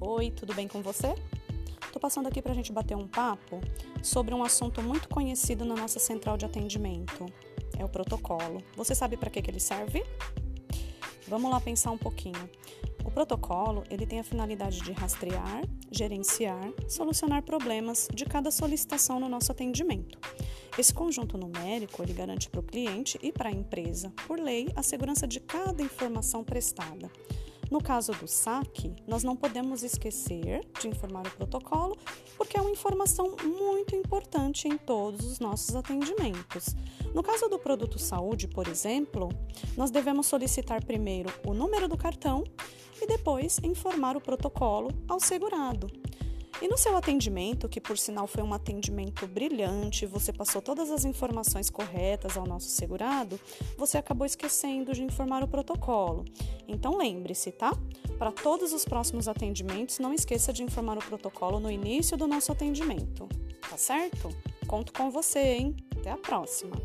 Oi, tudo bem com você? Tô passando aqui para a gente bater um papo sobre um assunto muito conhecido na nossa central de atendimento. É o protocolo. Você sabe para que, que ele serve? Vamos lá pensar um pouquinho. O protocolo ele tem a finalidade de rastrear, gerenciar, solucionar problemas de cada solicitação no nosso atendimento. Esse conjunto numérico ele garante para o cliente e para a empresa, por lei, a segurança de cada informação prestada. No caso do saque, nós não podemos esquecer de informar o protocolo, porque é uma informação muito importante em todos os nossos atendimentos. No caso do produto saúde, por exemplo, nós devemos solicitar primeiro o número do cartão e depois informar o protocolo ao segurado. E no seu atendimento, que por sinal foi um atendimento brilhante, você passou todas as informações corretas ao nosso segurado, você acabou esquecendo de informar o protocolo. Então lembre-se, tá? Para todos os próximos atendimentos, não esqueça de informar o protocolo no início do nosso atendimento. Tá certo? Conto com você, hein? Até a próxima!